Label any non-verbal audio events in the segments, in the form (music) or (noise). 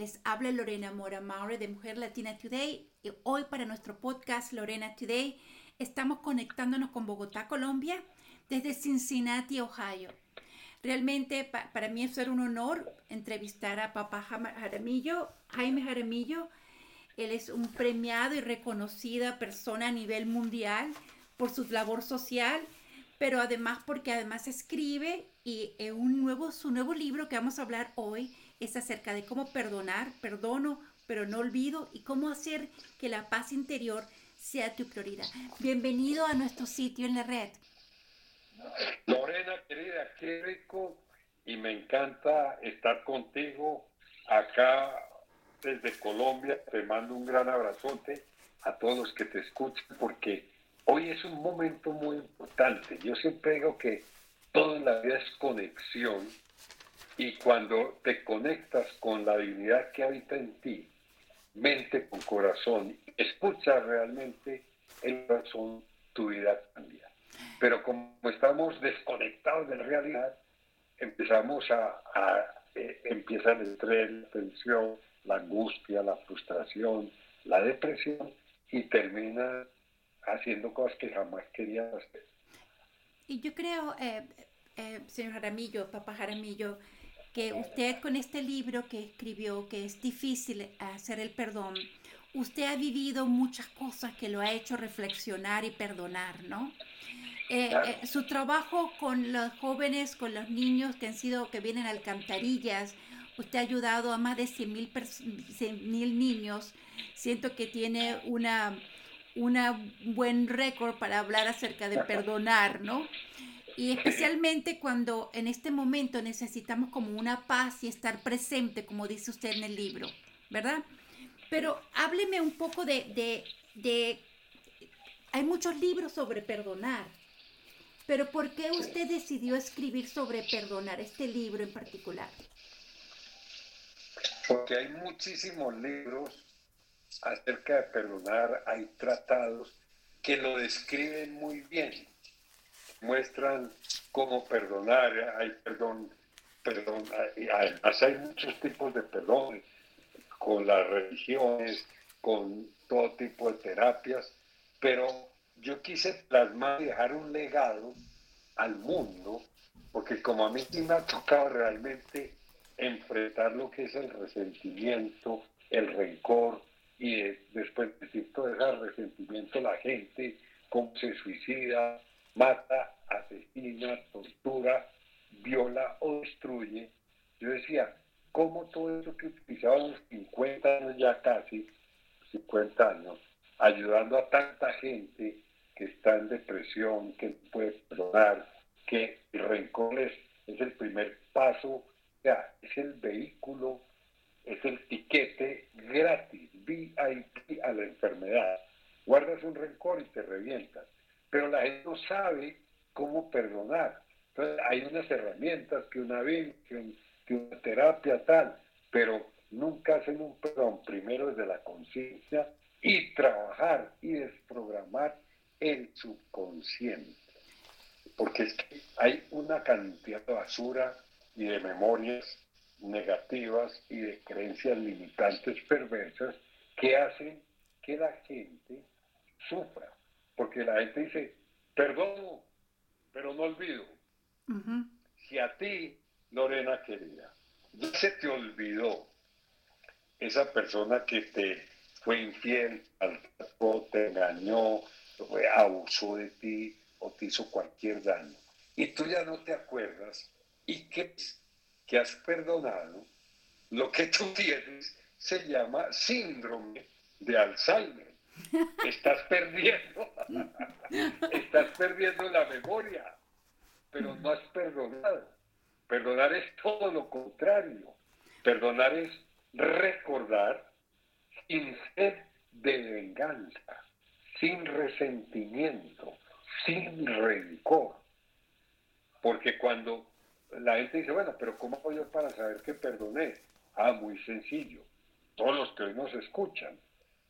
Les habla Lorena Mora Maure de Mujer Latina Today hoy para nuestro podcast Lorena Today estamos conectándonos con Bogotá, Colombia, desde Cincinnati, Ohio. Realmente para mí es un honor entrevistar a papá Jaramillo, Jaime Jaramillo. Él es un premiado y reconocida persona a nivel mundial por su labor social, pero además porque además escribe y en un nuevo, su nuevo libro que vamos a hablar hoy es acerca de cómo perdonar, perdono, pero no olvido y cómo hacer que la paz interior sea tu prioridad. Bienvenido a nuestro sitio en la red. Lorena, querida, qué rico y me encanta estar contigo acá desde Colombia. Te mando un gran abrazote a todos los que te escuchan porque hoy es un momento muy importante. Yo siempre digo que todo en la vida es conexión y cuando te conectas con la divinidad que habita en ti, mente con corazón, escucha realmente el corazón, tu vida cambia. Pero como estamos desconectados de la realidad, empezamos a, a eh, empieza el estrés, la tensión, la angustia, la frustración, la depresión y termina haciendo cosas que jamás querías hacer. Y yo creo, eh, eh, señor Jaramillo, papá Jaramillo, que usted con este libro que escribió, que es difícil hacer el perdón, usted ha vivido muchas cosas que lo ha hecho reflexionar y perdonar, ¿no? Eh, eh, su trabajo con los jóvenes, con los niños que han sido, que vienen a alcantarillas, usted ha ayudado a más de 100 mil niños. Siento que tiene una, una buen récord para hablar acerca de perdonar, ¿no? Y especialmente cuando en este momento necesitamos como una paz y estar presente, como dice usted en el libro, ¿verdad? Pero hábleme un poco de, de, hay muchos libros sobre perdonar, pero ¿por qué usted decidió escribir sobre perdonar este libro en particular? Porque hay muchísimos libros acerca de perdonar, hay tratados que lo describen muy bien, muestran cómo perdonar, hay perdón, perdón, además hay muchos tipos de perdón, con las religiones, con todo tipo de terapias, pero yo quise plasmar y dejar un legado al mundo, porque como a mí sí me ha tocado realmente enfrentar lo que es el resentimiento, el rencor, y después de todo ese resentimiento la gente, cómo se suicida, mata, asesina, tortura, viola o destruye. Yo decía, ¿cómo todo eso que utilizábamos 50 años ya casi, 50 años, ayudando a tanta gente que está en depresión, que puede perdonar, que el rencor es, el primer paso, o sea, es el vehículo, es el tiquete gratis, VIP a la enfermedad. Guardas un rencor y te revientas, pero la gente no sabe cómo perdonar. Entonces hay unas herramientas que una vida, que, que una terapia tal, pero nunca hacen un perdón primero desde la conciencia y trabajar y desprogramar el subconsciente. Porque es que hay una cantidad de basura y de memorias negativas y de creencias limitantes perversas que hacen que la gente sufra. Porque la gente dice, perdono, pero no olvido. Si a ti, Lorena querida, ya se te olvidó esa persona que te fue infiel, te engañó, abusó de ti o te hizo cualquier daño y tú ya no te acuerdas y que, que has perdonado, lo que tú tienes se llama síndrome de Alzheimer. Estás perdiendo, estás perdiendo la memoria, pero no has perdonado. Perdonar es todo lo contrario. Perdonar es recordar sin sed de venganza sin resentimiento, sin rencor. Porque cuando la gente dice, bueno, pero ¿cómo hago yo para saber que perdoné? Ah, muy sencillo. Todos los que hoy nos escuchan.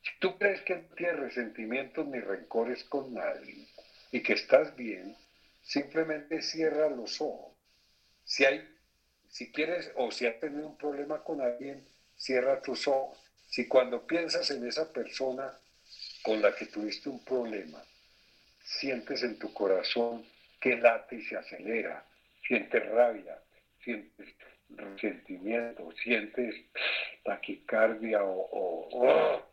Si tú crees que no tienes resentimientos ni rencores con nadie y que estás bien, simplemente cierra los ojos. Si hay, si quieres o si has tenido un problema con alguien, cierra tus ojos. Si cuando piensas en esa persona con la que tuviste un problema, sientes en tu corazón que late y se acelera, sientes rabia, sientes resentimiento, sientes taquicardia o, o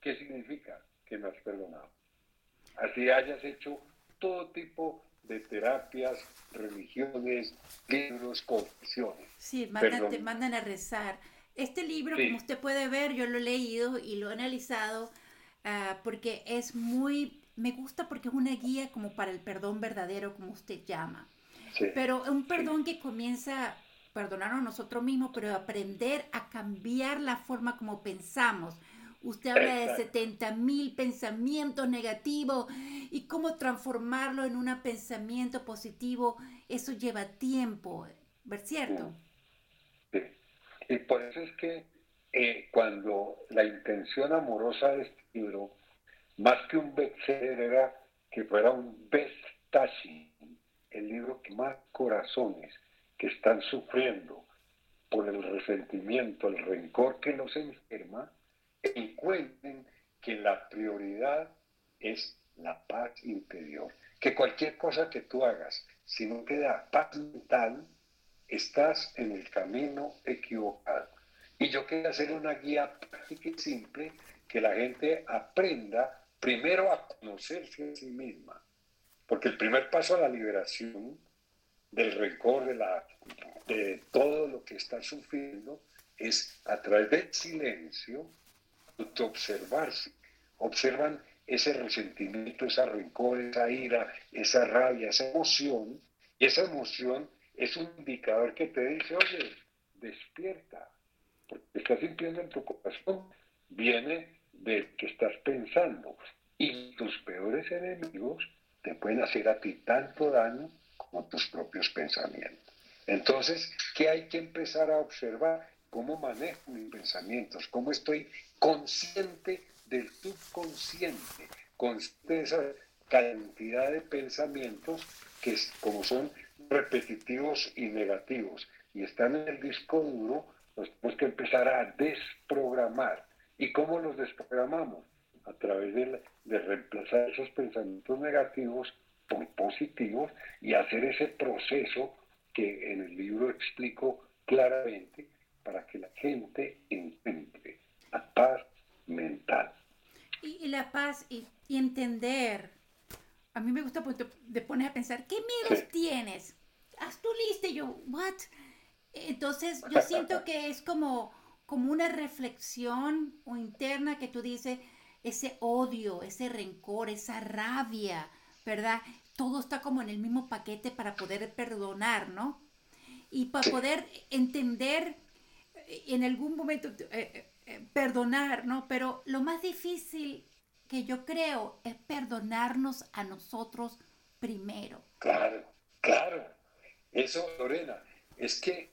¿qué significa? Que no has perdonado. Así hayas hecho todo tipo de terapias, religiones, libros, confesiones. Sí, mandan, te mandan a rezar. Este libro, como usted puede ver, yo lo he leído y lo he analizado ah, porque es muy, me gusta porque es una guía como para el perdón verdadero, como usted llama. Sí. Pero un perdón que comienza perdonarnos nosotros mismos, pero aprender a cambiar la forma como pensamos. Usted habla de 70 mil pensamientos negativos y cómo transformarlo en un pensamiento positivo. Eso lleva tiempo, ¿ver cierto? Sí. Y por eso es que eh, cuando la intención amorosa de este libro, más que un bestseller, era que fuera un best el libro que más corazones que están sufriendo por el resentimiento, el rencor que los enferma, encuentren que la prioridad es la paz interior. Que cualquier cosa que tú hagas, si no te da paz mental, estás en el camino equivocado. Y yo quiero hacer una guía práctica y simple que la gente aprenda primero a conocerse a sí misma. Porque el primer paso a la liberación del rencor, de, la, de todo lo que está sufriendo, es a través del silencio, observarse. Observan ese resentimiento, esa rencor, esa ira, esa rabia, esa emoción. Y esa emoción es un indicador que te dice, oye, despierta. Porque estás sintiendo en tu corazón, viene de que estás pensando. Y tus peores enemigos te pueden hacer a ti tanto daño como tus propios pensamientos. Entonces, ¿qué hay que empezar a observar? ¿Cómo manejo mis pensamientos? ¿Cómo estoy consciente del subconsciente? Consciente de esa cantidad de pensamientos que como son repetitivos y negativos y están en el disco duro, los tenemos que empezar a desprogramar. ¿Y cómo los desprogramamos? A través de, de reemplazar esos pensamientos negativos por positivos y hacer ese proceso que en el libro explico claramente para que la gente encuentre la paz mental. Y, la paz y, entender. A mí me gusta porque te pones a pensar, ¿qué miedos tienes? Haz tu lista y yo, ¿what? Entonces yo (laughs) siento que es como, como una reflexión o interna que tú dices, ese odio, ese rencor, esa rabia, ¿verdad? Todo está como en el mismo paquete para poder perdonar, ¿no? Y para poder entender eh, en algún momento, eh, eh, perdonar, ¿no? Pero lo más difícil que yo creo es perdonarnos a nosotros primero. Claro, claro. Eso, Lorena, es que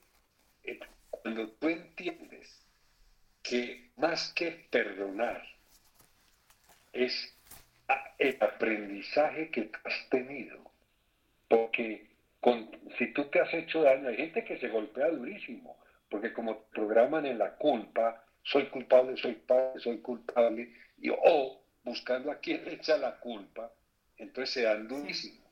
cuando tú entiendes que más que perdonar es el aprendizaje que has tenido. Porque si tú te has hecho daño, hay gente que se golpea durísimo, porque como programan en la culpa, soy culpable, soy padre, soy culpable, y, o buscando a quién le echa la culpa, entonces se dan durísimo.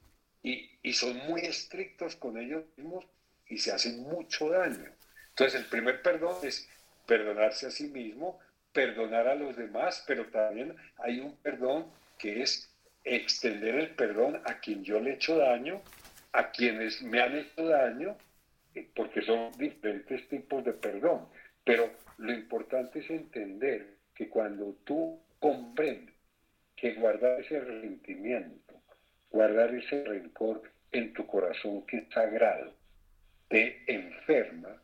Y, y son muy estrictos con ellos mismos y se hacen mucho daño. Entonces el primer perdón es perdonarse a sí mismo, perdonar a los demás, pero también hay un perdón que es extender el perdón a quien yo le he hecho daño, a quienes me han hecho daño, eh, porque son diferentes tipos de perdón. Pero lo importante es entender que cuando tú comprendes que guardar ese resentimiento, guardar ese rencor en tu corazón que es sagrado, te enferma,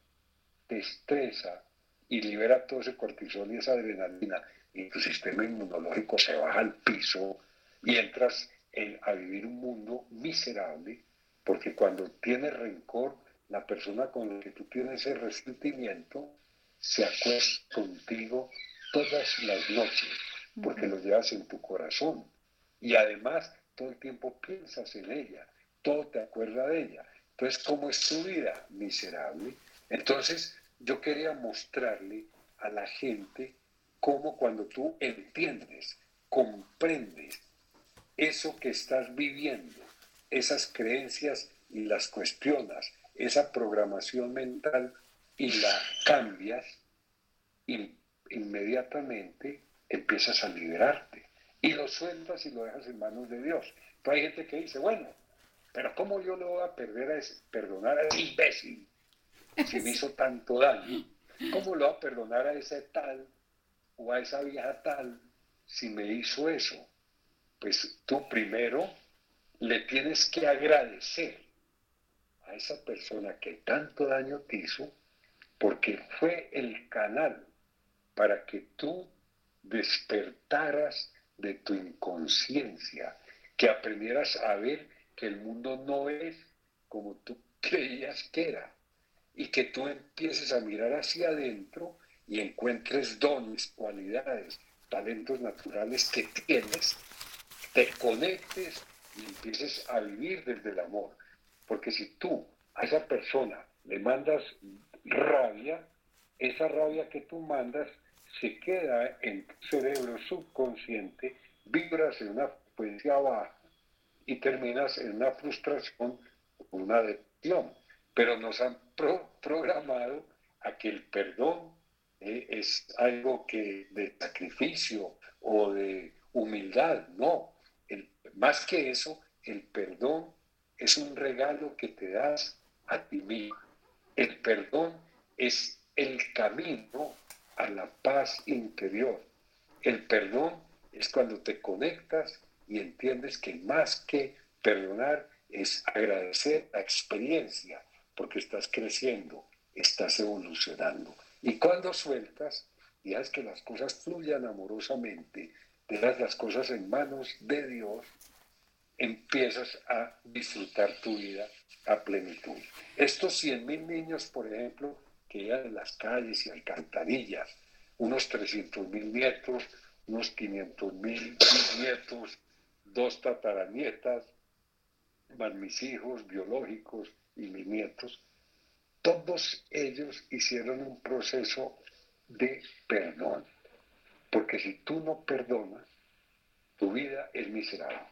te estresa y libera todo ese cortisol y esa adrenalina y tu sistema inmunológico se baja al piso y entras a vivir un mundo miserable, porque cuando tienes rencor, la persona con la que tú tienes ese resentimiento se acuesta contigo todas las noches, porque lo llevas en tu corazón. Y además, todo el tiempo piensas en ella, todo te acuerda de ella. Entonces, ¿cómo es tu vida? Miserable. Entonces, yo quería mostrarle a la gente cómo cuando tú entiendes, comprendes eso que estás viviendo, esas creencias y las cuestionas, esa programación mental y la cambias, inmediatamente empiezas a liberarte y lo sueltas y lo dejas en manos de Dios. Pero hay gente que dice, bueno, pero ¿cómo yo le voy a perder a ese, perdonar a ese imbécil si me hizo tanto daño? ¿Cómo lo voy a perdonar a ese tal o a esa vieja tal si me hizo eso? Pues tú primero le tienes que agradecer a esa persona que tanto daño te hizo porque fue el canal para que tú despertaras de tu inconsciencia, que aprendieras a ver que el mundo no es como tú (laughs) creías que era, y que tú empieces a mirar hacia adentro y encuentres dones, cualidades, talentos naturales que tienes, te conectes y empieces a vivir desde el amor. Porque si tú a esa persona le mandas rabia, esa rabia que tú mandas se queda en tu cerebro subconsciente, vibras en una frecuencia baja y terminas en una frustración, una depresión. Pero nos han programado a que el perdón eh, es algo que de sacrificio o de humildad. No, más que eso, el perdón es un regalo que te das a ti mismo. El perdón es el camino a la paz interior. El perdón es cuando te conectas y entiendes que más que perdonar es agradecer la experiencia, porque estás creciendo, estás evolucionando. Y cuando sueltas, y haces que las cosas fluyan amorosamente, dejas las cosas en manos de Dios, empiezas a disfrutar tu vida a plenitud. Estos 100 mil niños, por ejemplo, que iban en las calles y alcantarillas, unos 300 mil nietos, unos 500 mil nietos, dos tataranietas, más mis hijos biológicos y mis nietos, todos ellos hicieron un proceso de perdón. Porque si tú no perdonas, tu vida es miserable.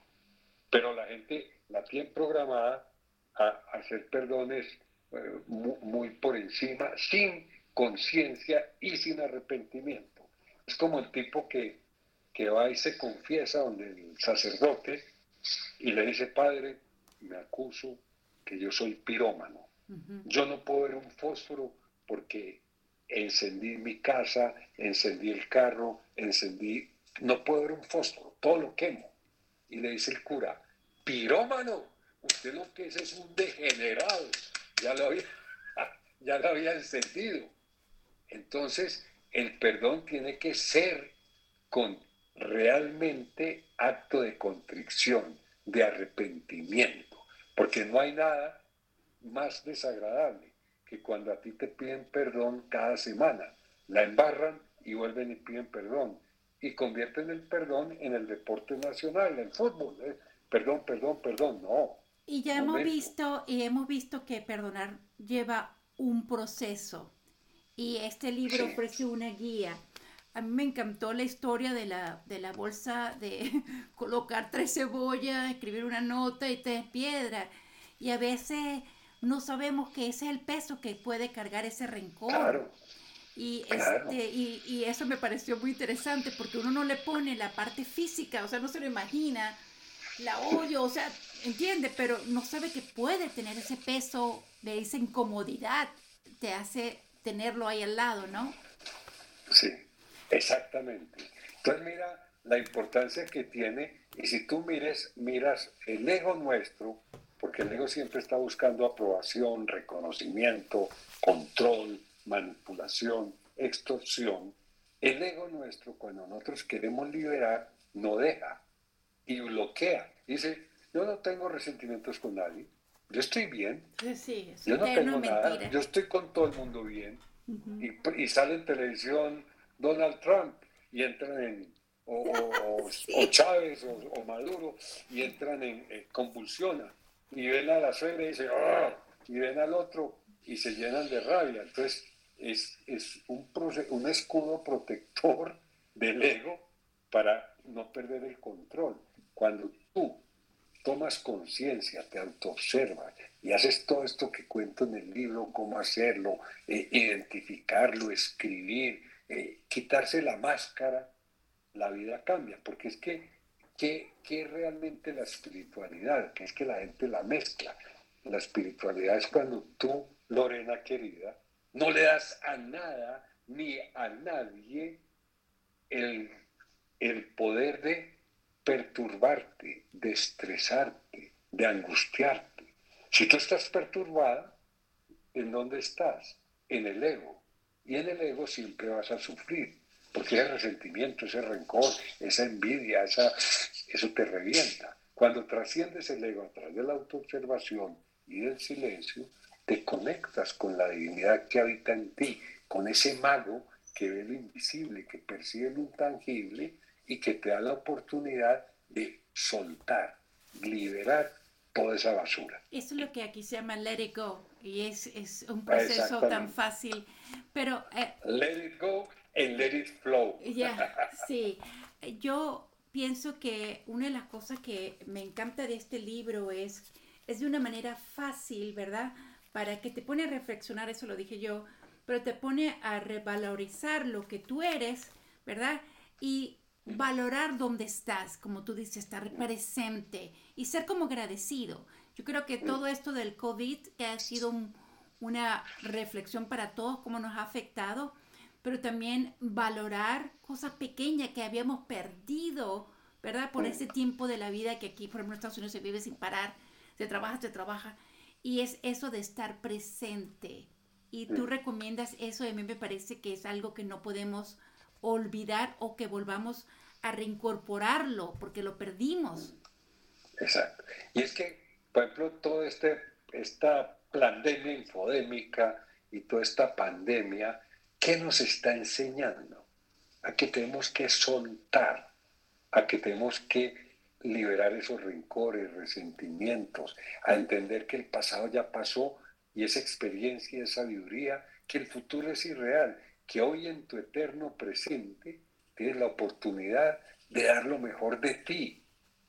Pero la gente la tiene programada a hacer perdones eh, muy, por encima, sin conciencia y sin arrepentimiento. Es como el tipo que, que va y se confiesa donde el sacerdote y le dice, padre, me acuso que yo soy pirómano. Yo no puedo ver un fósforo porque encendí mi casa, encendí el carro, encendí, no puedo ver un fósforo, todo lo quemo. Y le dice el cura, pirómano, usted lo que es es un degenerado, ya lo había, (laughs) ya lo había encendido. Entonces, el perdón tiene que ser con realmente acto de contrición, de arrepentimiento, porque no hay nada más desagradable que cuando a ti te piden perdón cada semana, la embarran y vuelven y piden perdón y convierten el perdón en el deporte nacional, el fútbol. ¿eh? Perdón, perdón, perdón, no. Y ya hemos visto y hemos visto que perdonar lleva un proceso y este libro ofrece una guía. A mí me encantó la historia de la, de la bolsa de (laughs) colocar tres cebollas, escribir una nota y tres piedras. Y a veces no sabemos que ese es el peso que puede cargar ese rencor. Y, este, y, y, eso me pareció muy interesante porque uno no le pone la parte física, o sea, no se lo imagina, la odio, o sea, entiende, pero no sabe que puede tener ese peso de esa incomodidad, te hace tenerlo ahí al lado, ¿no? Sí, exactamente. Entonces mira la importancia que tiene y si tú mires, miras el ego nuestro, porque el ego siempre está buscando aprobación, reconocimiento, control, manipulación, extorsión, el ego nuestro cuando nosotros queremos liberar no deja y bloquea. Dice, yo no tengo resentimientos con nadie, yo estoy bien. Sí, yo no tengo nada. Yo estoy con todo el mundo bien. y, sale en televisión Donald Trump y entran en. O, (laughs) Chávez o, Maduro y entran en. Eh, convulsiona. Y ven a la suegra y dicen. ¡Ah! Y ven al otro y se llenan de rabia. Entonces, es, es un, un escudo protector del ego para no perder el control. Cuando tú tomas conciencia, te autoobservas y haces todo esto que cuento en el libro, cómo hacerlo, eh, identificarlo, escribir, eh, quitarse la máscara, la vida cambia, porque es que, ¿qué es realmente la espiritualidad? Que es que la gente la mezcla. La espiritualidad es cuando tú, Lorena querida, no le das a nada ni a nadie el, el poder de perturbarte, de estresarte, de angustiarte. Si tú estás perturbada, ¿en dónde estás? En el ego. Y en el ego siempre vas a sufrir, porque ese resentimiento, ese rencor, esa envidia, esa, eso te revienta. Cuando trasciendes el ego a través de la autoobservación y del silencio, te conectas con la divinidad que habita en ti, con ese mago que ve lo invisible, que percibe lo intangible y que te da la oportunidad de soltar, liberar toda esa basura. Eso es lo que aquí se llama let it go y es, es un proceso tan fácil, pero... Eh, let it go and let it flow. Ya, sí. Yo pienso que una de las cosas que me encanta de este libro es, es de una manera fácil, ¿verdad? Para que te pone a reflexionar, eso lo dije yo, pero te pone a revalorizar lo que tú eres, ¿verdad? Y valorar dónde estás, como tú dices, estar presente y ser como agradecido. Yo creo que todo esto del COVID que ha sido una reflexión para todos, cómo nos ha afectado, pero también valorar cosas pequeñas que habíamos perdido, ¿verdad? Por ese tiempo de la vida que aquí, por ejemplo, en Estados Unidos se vive sin parar, se trabaja, se trabaja. Y es eso de estar presente. Y tú recomiendas eso, a mí me parece que es algo que no podemos olvidar o que volvamos a reincorporarlo porque lo perdimos. Exacto. Y es que, por ejemplo, toda este, esta pandemia infodémica y toda esta pandemia, ¿qué nos está enseñando? A que tenemos que soltar, a que tenemos que liberar esos rencores, resentimientos, a entender que el pasado ya pasó y esa experiencia esa sabiduría, que el futuro es irreal que hoy en tu eterno presente tienes la oportunidad de dar lo mejor de ti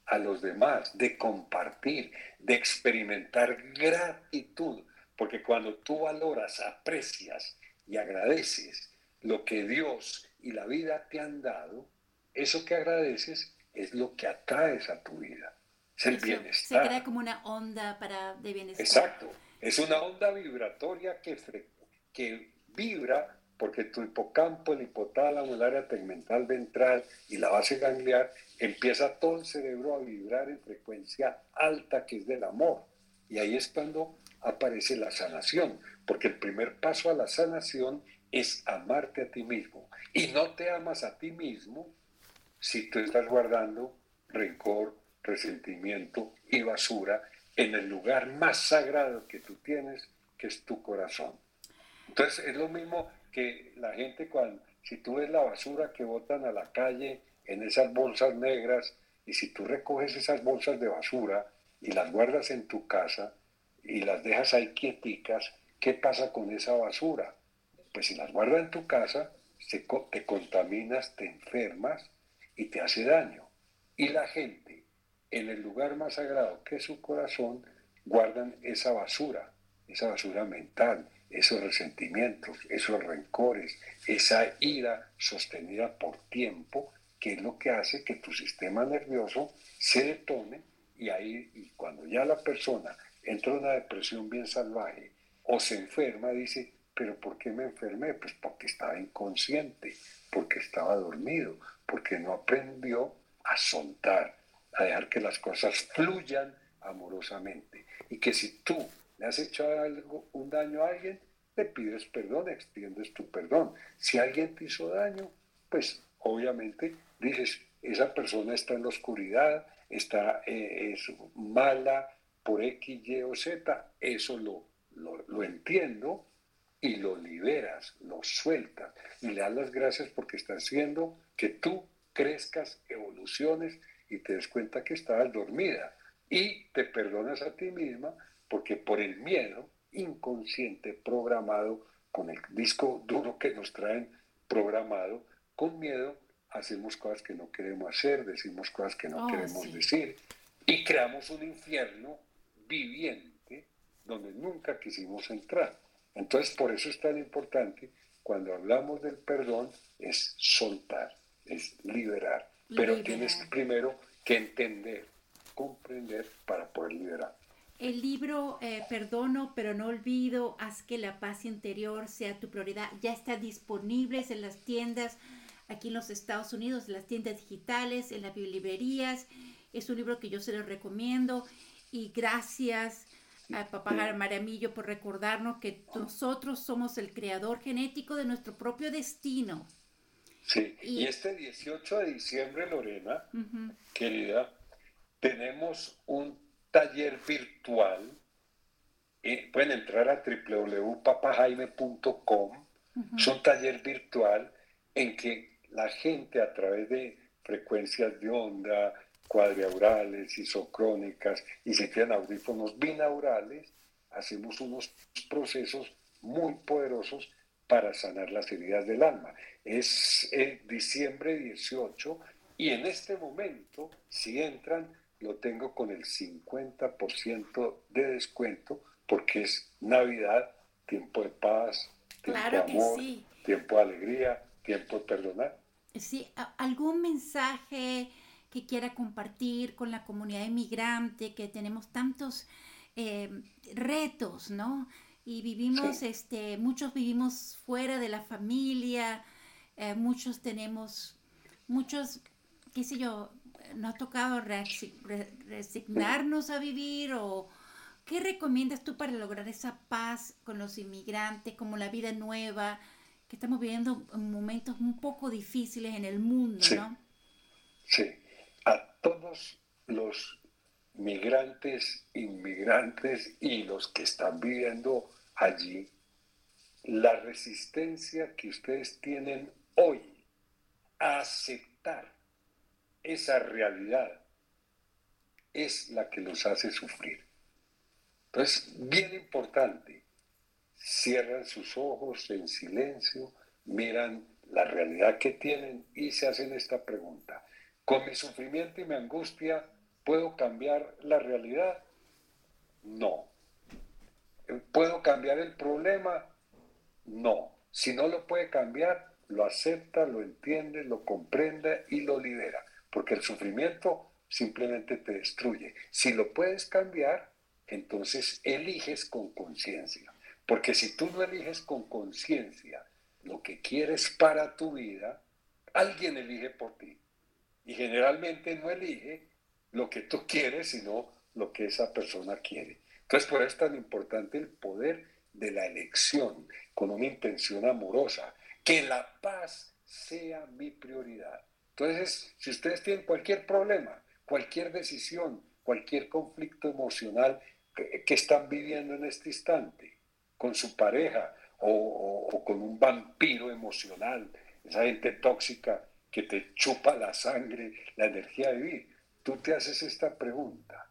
a los demás, de compartir, de experimentar gratitud, porque cuando tú valoras, aprecias y agradeces lo que Dios y la vida te han dado, eso que agradeces es lo que atraes a tu vida. Es el bienestar. Se crea como una onda para, de bienestar. Exacto. Es una onda vibratoria que, que vibra porque tu hipocampo, el hipotálamo, el área tegmental ventral y la base gangliar, empieza todo el cerebro a vibrar en frecuencia alta, que es del amor. Y ahí es cuando aparece la sanación, porque el primer paso a la sanación es amarte a ti mismo. Y no te amas a ti mismo si tú estás guardando rencor, resentimiento y basura en el lugar más sagrado que tú tienes, que es tu corazón. Entonces es lo mismo que la gente cuando, si tú ves la basura que botan a la calle en esas bolsas negras, y si tú recoges esas bolsas de basura y las guardas en tu casa y las dejas ahí quieticas, ¿qué pasa con esa basura? Pues si las guardas en tu casa, te contaminas, te enfermas y te hace daño. Y la gente, en el lugar más sagrado que es su corazón, guardan esa basura, esa basura mental, esos resentimientos, esos rencores, esa ira sostenida por tiempo, que es lo que hace que tu sistema nervioso se detone y ahí y cuando ya la persona entra en una depresión bien salvaje o se enferma, dice, pero ¿por qué me enfermé? Pues porque estaba inconsciente, porque estaba dormido, porque no aprendió a soltar, a dejar que las cosas fluyan amorosamente. Y que si tú le has hecho algo, un daño a alguien, le pides perdón, extiendes tu perdón. Si alguien te hizo daño, pues obviamente dices, esa persona está en la oscuridad, está, eh, es mala por X, Y o Z, eso lo, lo, lo entiendo y lo liberas, lo sueltas y le das las gracias porque está haciendo que tú crezcas, evoluciones y te des cuenta que estabas dormida y te perdonas a ti misma porque por el miedo inconsciente programado con el disco duro que nos traen programado, con miedo hacemos cosas que no queremos hacer, decimos cosas que no oh, queremos decir y creamos un infierno viviente donde nunca quisimos entrar. Entonces, por eso es tan importante cuando hablamos del perdón, es soltar, es liberar. Pero tienes primero que entender, comprender para poder liberar. El libro eh, Perdono pero no olvido, haz que la paz interior sea tu prioridad, ya está disponible en las tiendas aquí en los Estados Unidos, en las tiendas digitales, en las librerías. Es un libro que yo se lo recomiendo y gracias a Papá Maramillo por recordarnos que nosotros somos el creador genético de nuestro propio destino. Sí, y, este 18 de diciembre, Lorena, querida, tenemos un taller virtual. Eh, pueden entrar a www.papajaime.com. Es un taller virtual en que la gente a través de frecuencias de onda, cuadriaurales, isocrónicas y se crean audífonos binaurales, hacemos unos procesos muy poderosos para sanar las heridas del alma. Es el diciembre 18 y en este momento, si entran, lo tengo con el 50% de descuento porque es Navidad, tiempo de paz, tiempo de amor, tiempo de alegría, tiempo de perdonar. Sí, algún mensaje que quiera compartir con la comunidad inmigrante, que tenemos tantos eh, retos, ¿no? Y vivimos, este, muchos vivimos fuera de la familia, eh, muchos tenemos, muchos, qué sé yo, nos ha tocado resignarnos a vivir o qué recomiendas tú para lograr esa paz con los inmigrantes, como la vida nueva, que estamos viviendo momentos un poco difíciles en el mundo, ¿no? Sí a todos los migrantes, inmigrantes y los que están viviendo allí, la resistencia que ustedes tienen hoy a aceptar esa realidad es la que los hace sufrir. Entonces, bien importante, cierran sus ojos en silencio, miran la realidad que tienen y se hacen esta pregunta. ¿Con mi sufrimiento y mi angustia puedo cambiar la realidad? No. ¿Puedo cambiar el problema? No. Si no lo puede cambiar, lo acepta, lo entiende, lo comprende y lo libera. Porque el sufrimiento simplemente te destruye. Si lo puedes cambiar, entonces eliges con conciencia. Porque si tú no eliges con conciencia lo que quieres para tu vida, alguien elige por ti y generalmente no elige lo que tú quieres, sino lo que esa persona quiere. Entonces, por eso es tan importante el poder de la elección con una intención amorosa, que la paz sea mi prioridad. Entonces, si ustedes tienen cualquier problema, cualquier decisión, cualquier conflicto emocional que, están viviendo en este instante, con su pareja o, con un vampiro emocional, esa gente tóxica que te chupa la sangre, la energía de vivir. Tú te haces esta pregunta.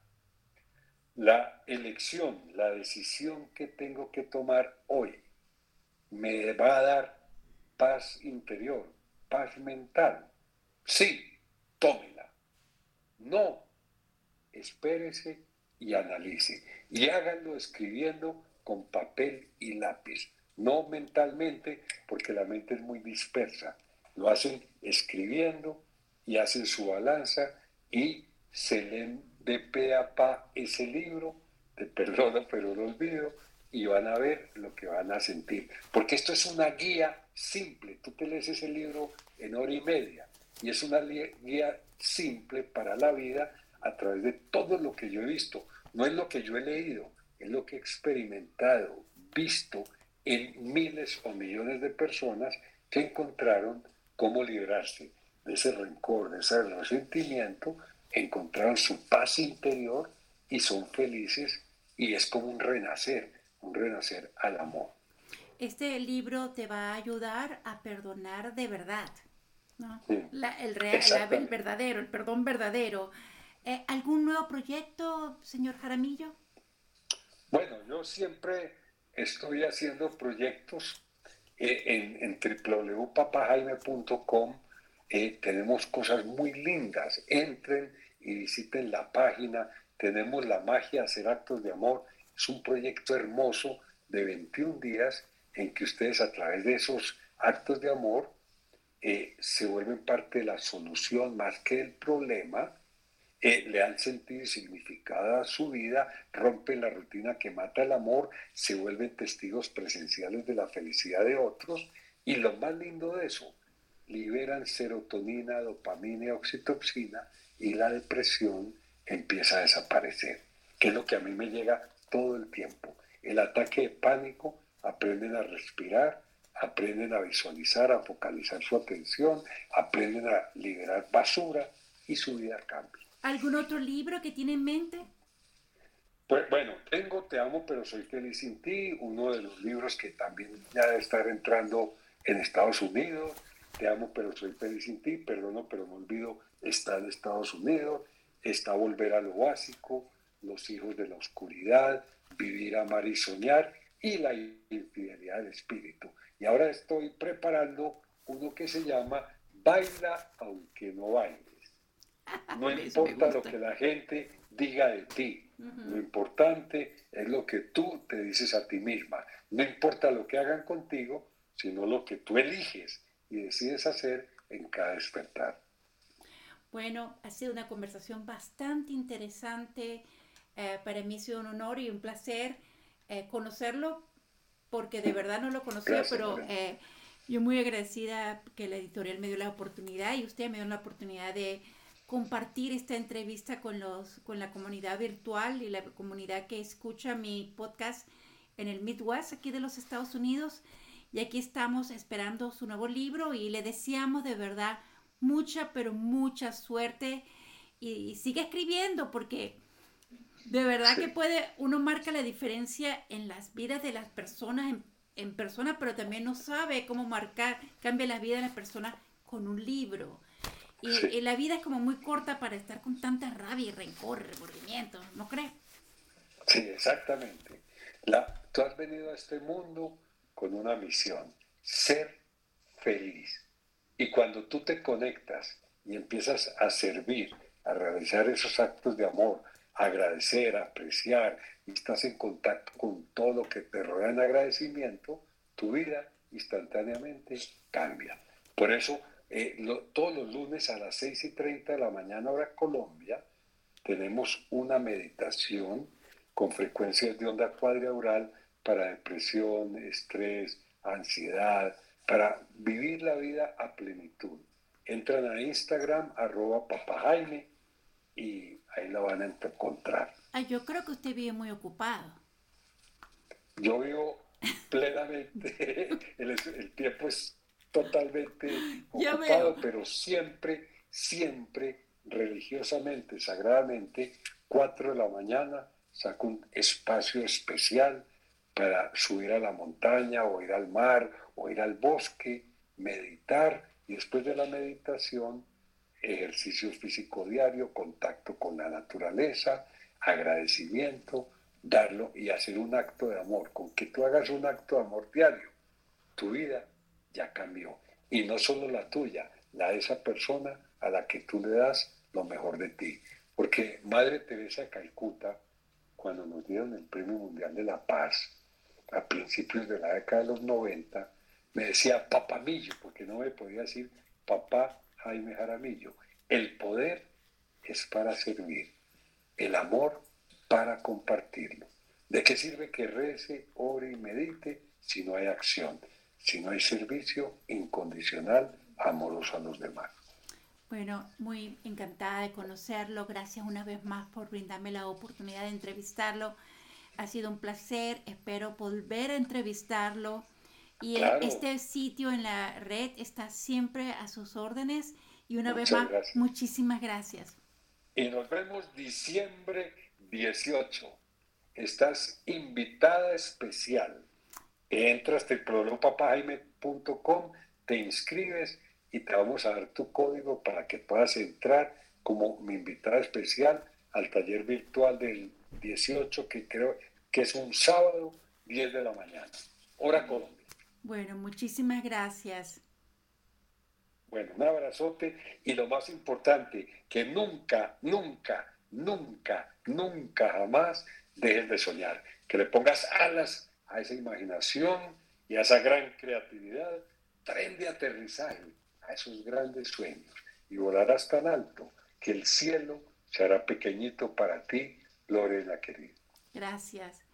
La elección, la decisión que tengo que tomar hoy, ¿me va a dar paz interior, paz mental? Sí, tómela. No, espérese y analice. Y háganlo escribiendo con papel y lápiz, no mentalmente, porque la mente es muy dispersa lo hacen escribiendo y hacen su balanza y se leen de pe a pa ese libro, de perdona pero no olvido, y van a ver lo que van a sentir. Porque esto es una guía simple. Tú te lees ese libro en hora y media y es una guía simple para la vida a través de todo lo que yo he visto. No es lo que yo he leído, es lo que he experimentado, visto en miles o millones de personas que encontraron cómo librarse de ese rencor, de ese resentimiento, encontraron su paz interior y son felices y es como un renacer, un renacer al amor. Este libro te va a ayudar a perdonar de verdad, ¿no? el, real, el verdadero, el perdón verdadero. Eh, ¿Algún nuevo proyecto, señor Jaramillo? Bueno, yo siempre estoy haciendo proyectos en, en www.papajaime.com eh, tenemos cosas muy lindas. Entren y visiten la página. Tenemos la magia hacer actos de amor. Es un proyecto hermoso de 21 días en que ustedes a través de esos actos de amor eh, se vuelven parte de la solución más que del problema, le dan sentido y significado su vida, rompen la rutina que mata el amor, se vuelven testigos presenciales de la felicidad de otros y lo más lindo de eso, liberan serotonina, dopamina y oxitocina y la depresión empieza a desaparecer, que es lo que a mí me llega todo el tiempo. El ataque de pánico, aprenden a respirar, aprenden a visualizar, a focalizar su atención, aprenden a liberar basura y su vida cambia. ¿Algún otro libro que tiene en mente? Pues bueno, tengo Te amo pero soy feliz sin ti, uno de los libros que también ya debe estar entrando en Estados Unidos. Te amo pero soy feliz sin ti, perdono pero no olvido, está en Estados Unidos. Está Volver a lo básico, Los hijos de la oscuridad, Vivir, amar y soñar y la infidelidad del espíritu. Y ahora estoy preparando uno que se llama Baila aunque no bailes. (laughs) No importa lo que la gente diga de ti. Lo importante es lo que tú te dices a ti misma. No importa lo que hagan contigo, sino lo que tú eliges y decides hacer en cada despertar. Bueno, ha sido una conversación bastante interesante. Eh, para mí ha sido un honor y un placer eh, conocerlo porque de verdad no lo conocía, pero eh, yo muy agradecida que la editorial me dio la oportunidad y usted me dio la oportunidad de compartir esta entrevista con, los, con la comunidad virtual y la comunidad que escucha mi podcast en el Midwest, aquí de los Estados Unidos. Y aquí estamos esperando su nuevo libro y le deseamos de verdad mucha, pero mucha suerte. Y, y sigue escribiendo porque de verdad que puede, uno marca la diferencia en las vidas de las personas en, persona, pero también no sabe cómo marcar, cambia la vida de las personas con un libro. Y, la vida es como muy corta para estar con tanta rabia y rencor, remordimiento, ¿no crees? Sí, exactamente. La, tú has venido a este mundo con una misión, ser feliz. Y cuando tú te conectas y empiezas a servir, a realizar esos actos de amor, agradecer, apreciar y estás en contacto con todo lo que te rodea en agradecimiento, tu vida instantáneamente cambia. Por eso, eh, todos los lunes a las 6 y 30 de la mañana, hora Colombia, tenemos una meditación con frecuencias de onda cuadriaural para depresión, estrés, ansiedad, para vivir la vida a plenitud. Entran a Instagram, arroba papajaime, y ahí lo van a encontrar. yo creo que usted vive muy ocupado. Yo vivo plenamente, (laughs) el, tiempo es totalmente ocupado, pero siempre, siempre religiosamente, sagradamente, 4 de la mañana saco un espacio especial para subir a la montaña o ir al mar o ir al bosque, meditar y después de la meditación ejercicio físico diario, contacto con la naturaleza, agradecimiento, darlo y hacer un acto de amor. Con que tú hagas un acto de amor diario, tu vida ya cambió. Y no solo la tuya, la de esa persona a la que tú le das lo mejor de ti. Porque Madre Teresa de Calcuta, cuando nos dieron el Premio Mundial de la Paz, a principios de la década de los 90, me decía papamillo, porque no me podía decir papá Jaime Jaramillo. El poder es para servir, el amor para compartirlo. ¿De qué sirve que rece, ore y medite si no hay acción, si no hay servicio incondicional, amoroso a los demás? Bueno, muy encantada de conocerlo. Gracias una vez más por brindarme la oportunidad de entrevistarlo. Ha sido un placer. Espero volver a entrevistarlo y este sitio en la red está siempre a sus órdenes. Y una vez más, muchísimas gracias. Y nos vemos diciembre 18. Estás invitada especial. Entras a www.papajaime.com, te inscribes y te vamos a dar tu código para que puedas entrar como mi invitada especial al taller virtual del 18, que creo que es un sábado, 10 de la mañana. Hora Colombia. Bueno, muchísimas gracias. Bueno, un abrazote y lo más importante, que nunca, nunca, nunca, nunca jamás dejes de soñar. Que le pongas alas a esa imaginación y a esa gran creatividad, tren de aterrizaje a esos grandes sueños y volarás tan alto que el cielo se hará pequeñito para ti, Lorena querida. Gracias.